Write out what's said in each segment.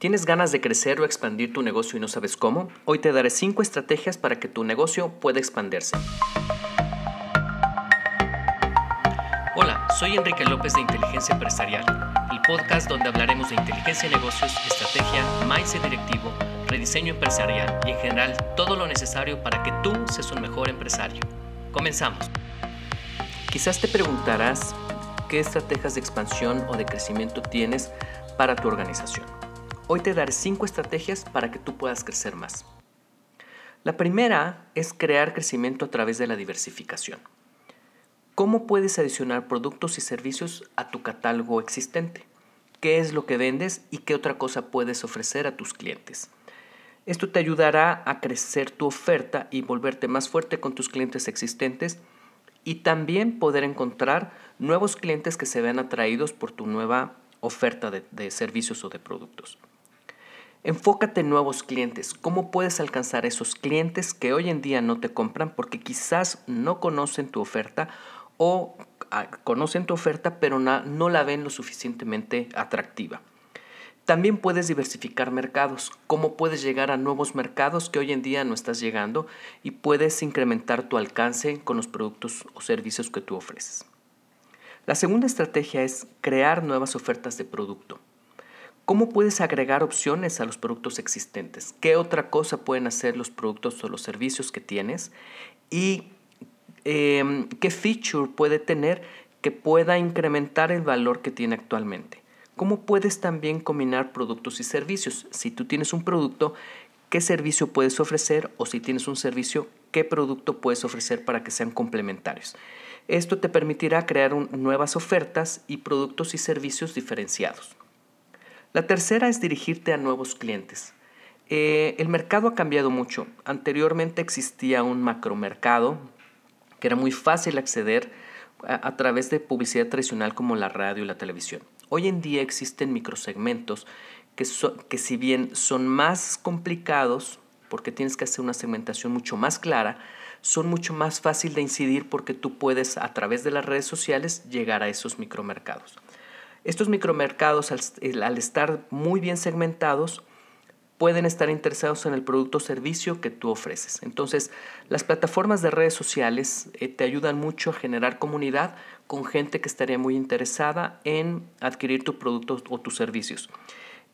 ¿Tienes ganas de crecer o expandir tu negocio y no sabes cómo? Hoy te daré 5 estrategias para que tu negocio pueda expandirse. Hola, soy Enrique López de Inteligencia Empresarial, el podcast donde hablaremos de inteligencia de negocios, estrategia, mindset directivo, rediseño empresarial y en general todo lo necesario para que tú seas un mejor empresario. Comenzamos. Quizás te preguntarás qué estrategias de expansión o de crecimiento tienes para tu organización. Hoy te daré 5 estrategias para que tú puedas crecer más. La primera es crear crecimiento a través de la diversificación. ¿Cómo puedes adicionar productos y servicios a tu catálogo existente? ¿Qué es lo que vendes y qué otra cosa puedes ofrecer a tus clientes? Esto te ayudará a crecer tu oferta y volverte más fuerte con tus clientes existentes y también poder encontrar nuevos clientes que se vean atraídos por tu nueva oferta de, de servicios o de productos. Enfócate en nuevos clientes. ¿Cómo puedes alcanzar esos clientes que hoy en día no te compran porque quizás no conocen tu oferta o ah, conocen tu oferta pero no la ven lo suficientemente atractiva? También puedes diversificar mercados. ¿Cómo puedes llegar a nuevos mercados que hoy en día no estás llegando y puedes incrementar tu alcance con los productos o servicios que tú ofreces? La segunda estrategia es crear nuevas ofertas de producto. ¿Cómo puedes agregar opciones a los productos existentes? ¿Qué otra cosa pueden hacer los productos o los servicios que tienes? ¿Y em, qué feature puede tener que pueda incrementar el valor que tiene actualmente? ¿Cómo puedes también combinar productos y servicios? Si tú tienes un producto, ¿qué servicio puedes ofrecer? O si tienes un servicio, ¿qué producto puedes ofrecer para que sean complementarios? Esto te permitirá crear nuevas ofertas y productos y servicios diferenciados. La tercera es dirigirte a nuevos clientes. Eh, el mercado ha cambiado mucho. Anteriormente existía un macromercado que era muy fácil acceder a, través de publicidad tradicional como la radio y la televisión. Hoy en día existen microsegmentos que, que si bien son más complicados porque tienes que hacer una segmentación mucho más clara, son mucho más fácil de incidir porque tú puedes a través de las redes sociales llegar a esos micromercados. Estos micromercados, al, estar muy bien segmentados, pueden estar interesados en el producto o servicio que tú ofreces. Entonces, las plataformas de redes sociales eh, te ayudan mucho a generar comunidad con gente que estaría muy interesada en adquirir tu producto o tus servicios.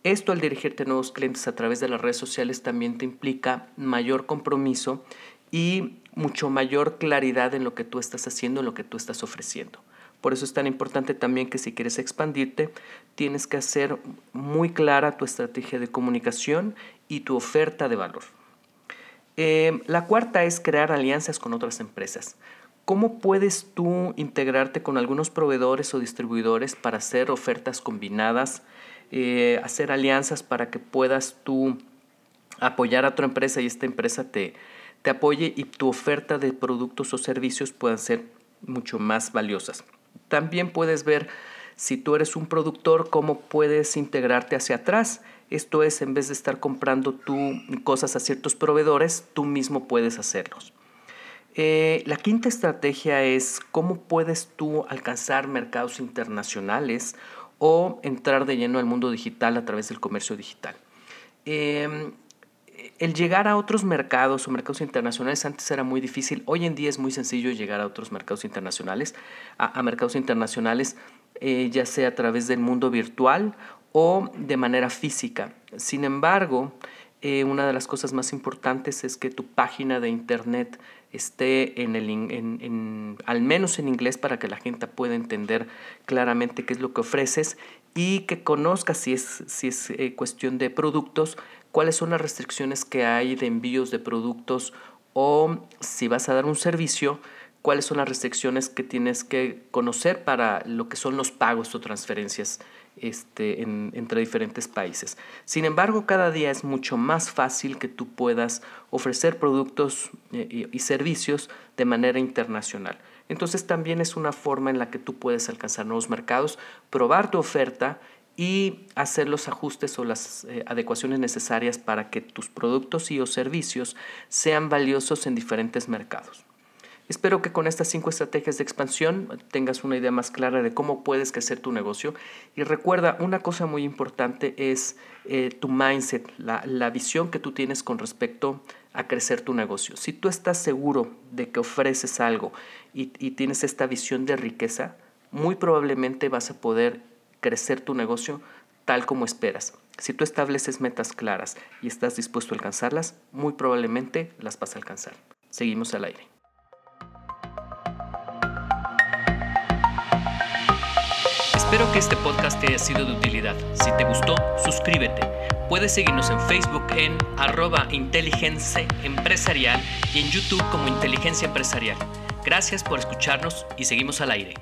Esto al dirigirte a nuevos clientes a través de las redes sociales también te implica mayor compromiso y mucho mayor claridad en lo que tú estás haciendo, en lo que tú estás ofreciendo. Por eso es tan importante también que si quieres expandirte, tienes que hacer muy clara tu estrategia de comunicación y tu oferta de valor. Eh, la cuarta es crear alianzas con otras empresas. ¿Cómo puedes tú integrarte con algunos proveedores o distribuidores para hacer ofertas combinadas, eh, hacer alianzas para que puedas tú apoyar a otra empresa y esta empresa te, te apoye y tu oferta de productos o servicios puedan ser mucho más valiosas? También puedes ver si tú eres un productor, cómo puedes integrarte hacia atrás. Esto es, en vez de estar comprando tú cosas a ciertos proveedores, tú mismo puedes hacerlos. Eh, la quinta estrategia es cómo puedes tú alcanzar mercados internacionales o entrar de lleno al mundo digital a través del comercio digital. Em, el llegar a otros mercados o mercados internacionales antes era muy difícil. Hoy en día es muy sencillo llegar a otros mercados internacionales, a, mercados internacionales, eh, ya sea a través del mundo virtual o de manera física. Sin embargo, eh, una de las cosas más importantes es que tu página de internet esté en el, en, al menos en inglés para que la gente pueda entender claramente qué es lo que ofreces y que conozcas si es, si es eh, cuestión de productos, cuáles son las restricciones que hay de envíos de productos o si vas a dar un servicio, cuáles son las restricciones que tienes que conocer para lo que son los pagos o transferencias este, entre diferentes países. Sin embargo, cada día es mucho más fácil que tú puedas ofrecer productos eh, y servicios de manera internacional. Entonces también es una forma en la que tú puedes alcanzar nuevos mercados, probar tu oferta y hacer los ajustes o las eh, adecuaciones necesarias para que tus productos y o servicios sean valiosos en diferentes mercados. Espero que con estas cinco estrategias de expansión tengas una idea más clara de cómo puedes crecer tu negocio. Y recuerda, una cosa muy importante es eh, tu mindset, la, la visión que tú tienes con respecto a crecer tu negocio. Si tú estás seguro de que ofreces algo y, y tienes esta visión de riqueza, muy probablemente vas a poder crecer tu negocio tal como esperas. Si tú estableces metas claras y estás dispuesto a alcanzarlas, muy probablemente las vas a alcanzar. Seguimos al aire. Espero que este podcast te haya sido de utilidad. Si te gustó, suscríbete. Puedes seguirnos en Facebook en arroba inteligencia y en YouTube como inteligencia empresarial. Gracias por escucharnos y seguimos al aire.